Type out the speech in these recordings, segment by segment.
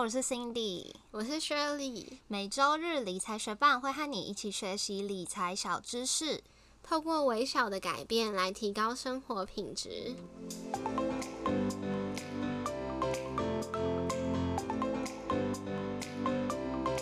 我是 Cindy，我是 Shirley。每周日理财学伴会和你一起学习理财小知识，透过微小的改变来提高生活品质。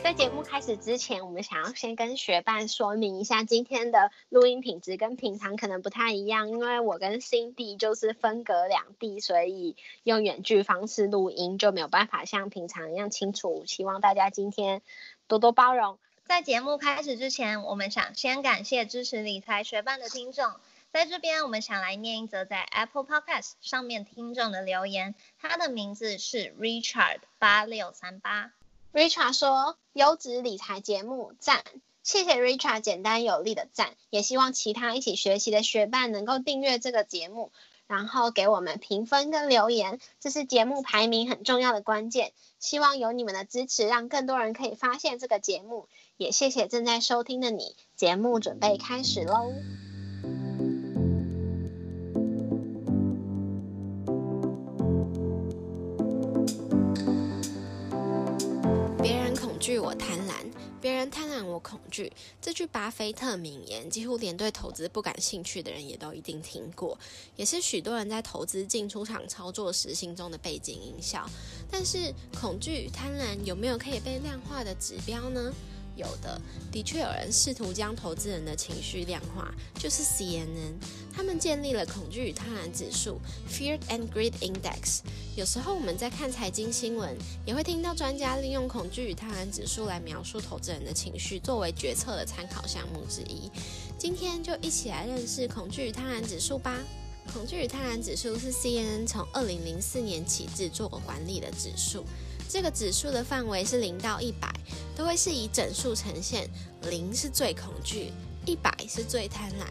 在节目开始之前，我们想要先跟学伴说明一下今天的录音品质跟平常可能不太一样，因为我跟 Cindy 就是分隔两地，所以用远距方式录音就没有办法像平常一样清楚。希望大家今天多多包容。在节目开始之前，我们想先感谢支持理财学伴的听众，在这边我们想来念一则在 Apple Podcast 上面听众的留言，他的名字是 Richard 八六三八。Richard 说：“优质理财节目赞，谢谢 Richard 简单有力的赞，也希望其他一起学习的学伴能够订阅这个节目，然后给我们评分跟留言，这是节目排名很重要的关键。希望有你们的支持，让更多人可以发现这个节目。也谢谢正在收听的你，节目准备开始喽。”人贪婪我恐惧。这句巴菲特名言，几乎连对投资不感兴趣的人也都一定听过，也是许多人在投资进出场操作时心中的背景音效。但是，恐惧与、贪婪有没有可以被量化的指标呢？有的，的确有人试图将投资人的情绪量化，就是 CNN，他们建立了恐惧与贪婪指数 （Fear and Greed Index）。有时候我们在看财经新闻，也会听到专家利用恐惧与贪婪指数来描述投资人的情绪，作为决策的参考项目之一。今天就一起来认识恐惧与贪婪指数吧。恐惧与贪婪指数是 CNN 从二零零四年起制作管理的指数。这个指数的范围是零到一百，都会是以整数呈现，零是最恐惧，一百是最贪婪。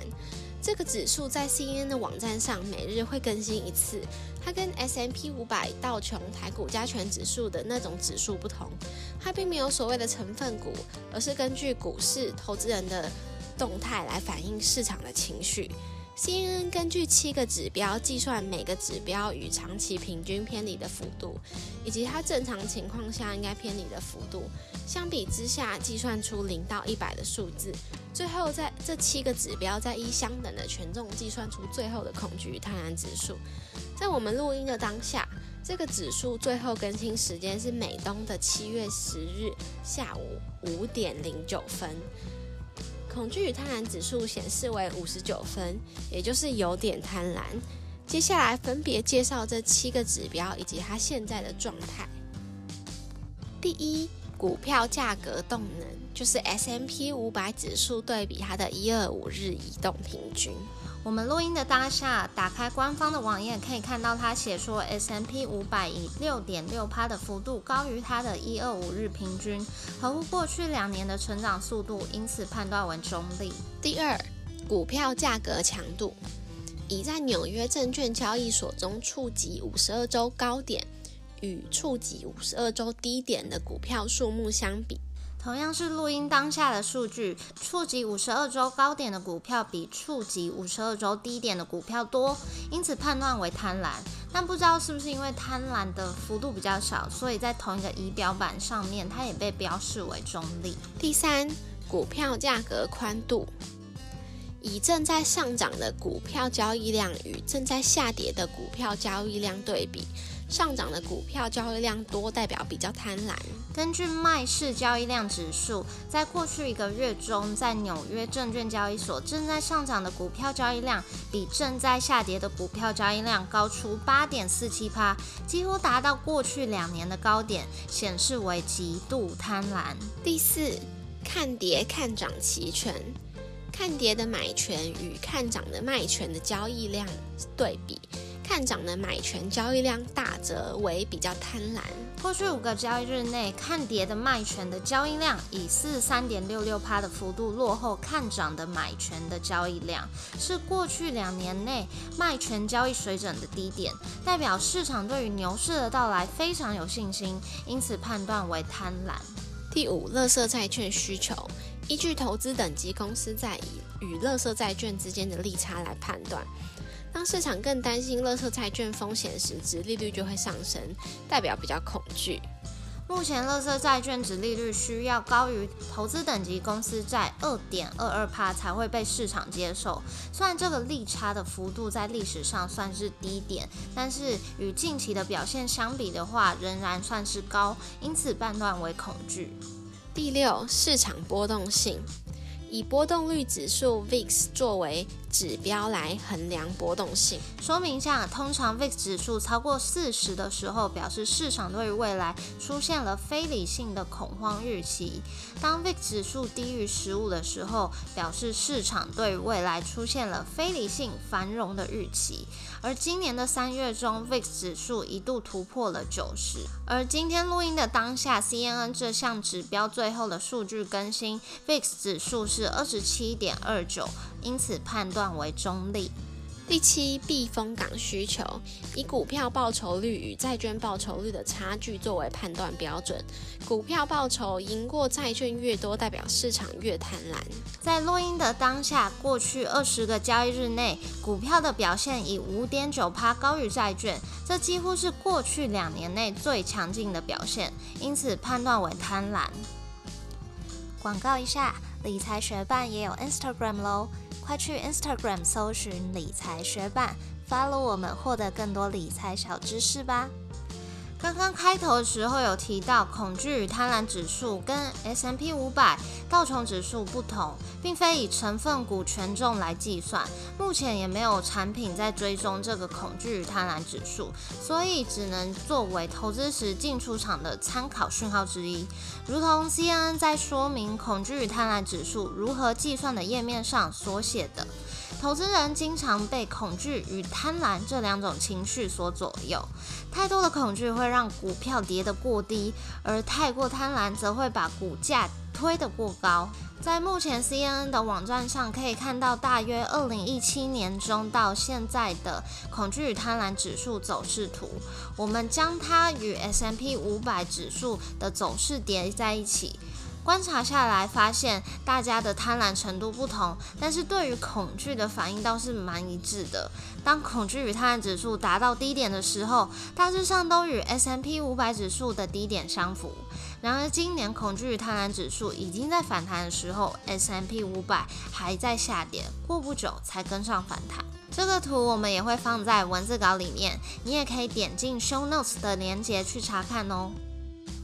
这个指数在 CNN 的网站上每日会更新一次，它跟 S M P 五百道琼台股加权指数的那种指数不同，它并没有所谓的成分股，而是根据股市投资人的动态来反映市场的情绪。CNN 根据七个指标计算每个指标与长期平均偏离的幅度，以及它正常情况下应该偏离的幅度。相比之下，计算出零到一百的数字。最后，在这七个指标在一相等的权重计算出最后的恐惧与贪婪指数。在我们录音的当下，这个指数最后更新时间是美东的七月十日下午五点零九分。恐惧与贪婪指数显示为五十九分，也就是有点贪婪。接下来分别介绍这七个指标以及它现在的状态。第一，股票价格动能，就是 S M P 五百指数对比它的一二五日移动平均。我们录音的当下，打开官方的网页，可以看到它写说 S M P 五百以六点六趴的幅度高于它的一二五日平均，合乎过去两年的成长速度，因此判断为中立。第二，股票价格强度，以在纽约证券交易所中触及五十二周高点与触及五十二周低点的股票数目相比。同样是录音当下的数据，触及五十二周高点的股票比触及五十二周低点的股票多，因此判断为贪婪。但不知道是不是因为贪婪的幅度比较小，所以在同一个仪表板上面，它也被标示为中立。第三，股票价格宽度，以正在上涨的股票交易量与正在下跌的股票交易量对比。上涨的股票交易量多，代表比较贪婪。根据麦市交易量指数，在过去一个月中，在纽约证券交易所正在上涨的股票交易量，比正在下跌的股票交易量高出八点四七趴，几乎达到过去两年的高点，显示为极度贪婪。第四，看跌看涨期权，看跌的买权与看涨的卖权的交易量对比。看涨的买权交易量大则为比较贪婪。过去五个交易日内，看跌的卖权的交易量以四十三点六六趴的幅度落后看涨的买权的交易量，是过去两年内卖权交易水准的低点，代表市场对于牛市的到来非常有信心，因此判断为贪婪。第五，乐色债券需求，依据投资等级公司在以与乐色债券之间的利差来判断。当市场更担心乐色债券风险时，值利率就会上升，代表比较恐惧。目前，乐色债券值利率需要高于投资等级公司债二点二二帕才会被市场接受。虽然这个利差的幅度在历史上算是低点，但是与近期的表现相比的话，仍然算是高，因此判断为恐惧。第六，市场波动性。以波动率指数 VIX 作为指标来衡量波动性。说明一下，通常 VIX 指数超过四十的时候，表示市场对于未来出现了非理性的恐慌预期；当 VIX 指数低于十五的时候，表示市场对于未来出现了非理性繁荣的预期。而今年的三月中，VIX 指数一度突破了九十。而今天录音的当下，CNN 这项指标最后的数据更新，VIX 指数是二十七点二九，因此判断为中立。第七，避风港需求，以股票报酬率与债券报酬率的差距作为判断标准。股票报酬赢过债券越多，代表市场越贪婪。在录音的当下，过去二十个交易日内，股票的表现以五点九趴高于债券，这几乎是过去两年内最强劲的表现，因此判断为贪婪。广告一下，理财学办也有 Instagram 喽。快去 Instagram 搜寻理财学霸，follow 我们，获得更多理财小知识吧。刚刚开头的时候有提到，恐惧与贪婪指数跟 S M P 五百道琼指数不同，并非以成分股权重来计算。目前也没有产品在追踪这个恐惧与贪婪指数，所以只能作为投资时进出场的参考讯号之一。如同 C N N 在说明恐惧与贪婪指数如何计算的页面上所写的。投资人经常被恐惧与贪婪这两种情绪所左右。太多的恐惧会让股票跌得过低，而太过贪婪则会把股价推得过高。在目前 CNN 的网站上可以看到，大约二零一七年中到现在的恐惧与贪婪指数走势图。我们将它与 S&P 五百指数的走势叠在一起。观察下来，发现大家的贪婪程度不同，但是对于恐惧的反应倒是蛮一致的。当恐惧与贪婪指数达到低点的时候，大致上都与 S M P 五百指数的低点相符。然而，今年恐惧与贪婪指数已经在反弹的时候，S M P 五百还在下跌，过不久才跟上反弹。这个图我们也会放在文字稿里面，你也可以点进 Show Notes 的链接去查看哦。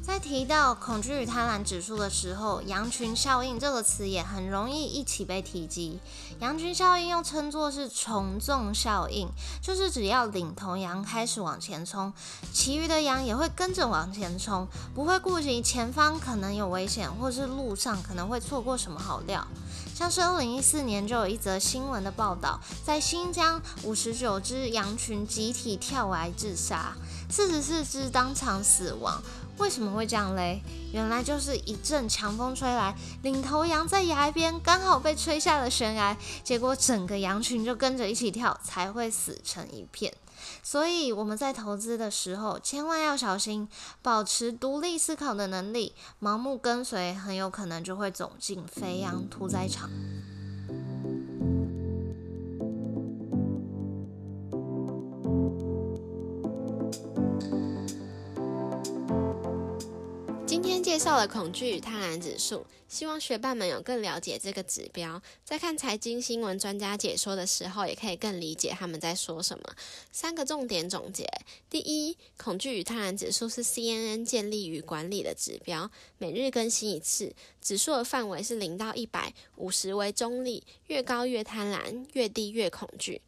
在提到恐惧与贪婪指数的时候，羊群效应这个词也很容易一起被提及。羊群效应又称作是从众效应，就是只要领头羊开始往前冲，其余的羊也会跟着往前冲，不会顾及前方可能有危险，或是路上可能会错过什么好料。像是二零一四年就有一则新闻的报道，在新疆五十九只羊群集体跳崖自杀，四十四只当场死亡。为什么会这样嘞？原来就是一阵强风吹来，领头羊在崖边刚好被吹下了悬崖，结果整个羊群就跟着一起跳，才会死成一片。所以我们在投资的时候，千万要小心，保持独立思考的能力，盲目跟随很有可能就会走进飞扬屠宰场。介绍了恐惧与贪婪指数，希望学伴们有更了解这个指标，在看财经新闻专家解说的时候，也可以更理解他们在说什么。三个重点总结：第一，恐惧与贪婪指数是 CNN 建立与管理的指标，每日更新一次，指数的范围是零到一百，五十为中立，越高越贪婪，越低越恐惧。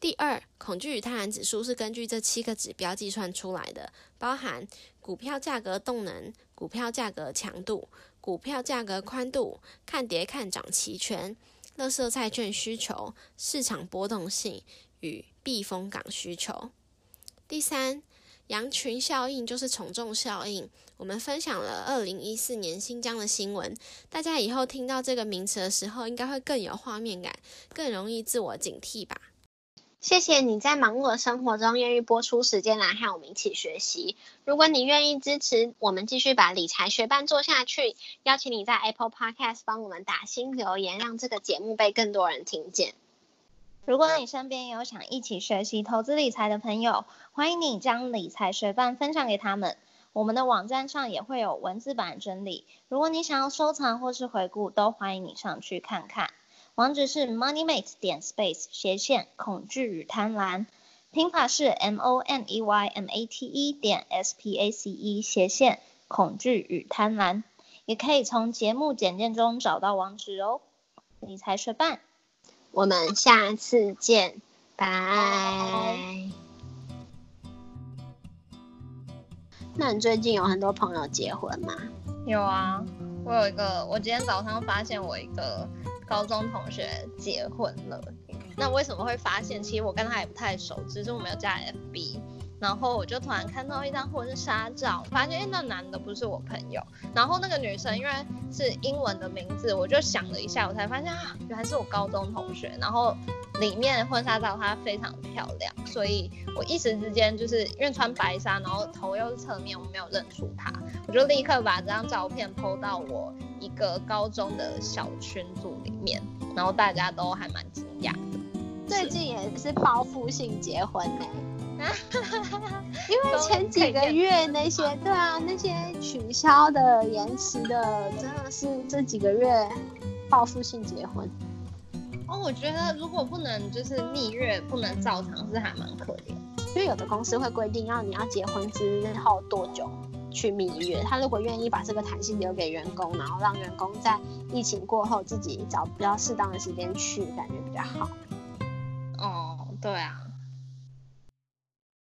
第二，恐惧与贪婪指数是根据这七个指标计算出来的，包含股票价格动能、股票价格强度、股票价格宽度、看跌看涨期权、乐色债券需求、市场波动性与避风港需求。第三，羊群效应就是从众效应。我们分享了二零一四年新疆的新闻，大家以后听到这个名词的时候，应该会更有画面感，更容易自我警惕吧。谢谢你在忙碌的生活中愿意播出时间来和我们一起学习。如果你愿意支持我们继续把理财学伴做下去，邀请你在 Apple Podcast 帮我们打新留言，让这个节目被更多人听见。如果你身边有想一起学习投资理财的朋友，欢迎你将理财学伴分享给他们。我们的网站上也会有文字版整理，如果你想要收藏或是回顾，都欢迎你上去看看。网址是 moneymate 点 space 斜线恐惧与贪婪，拼法是 m o n e y m a t e 点 s p a c e 斜线恐惧与贪婪，也可以从节目简介中找到网址哦。理财学伴，我们下次见，拜。那你最近有很多朋友结婚吗？有啊，我有一个，我今天早上发现我一个高中同学结婚了。那为什么会发现？其实我跟他也不太熟，只是我没有加 FB。然后我就突然看到一张婚纱照，发现哎，那男的不是我朋友。然后那个女生因为是英文的名字，我就想了一下，我才发现啊，原来是我高中同学。然后里面婚纱照她非常漂亮，所以我一时之间就是因为穿白纱，然后头又是侧面，我没有认出她，我就立刻把这张照片 PO 到我一个高中的小群组里面，然后大家都还蛮惊讶的。最近也是报复性结婚呢。因为前几个月那些对啊，那些取消的、延迟的，真的是这几个月报复性结婚。哦，我觉得如果不能就是蜜月，不能照常是还蛮可怜。因为有的公司会规定要你要结婚之后多久去蜜月，他如果愿意把这个弹性留给员工，然后让员工在疫情过后自己找比较适当的时间去，感觉比较好。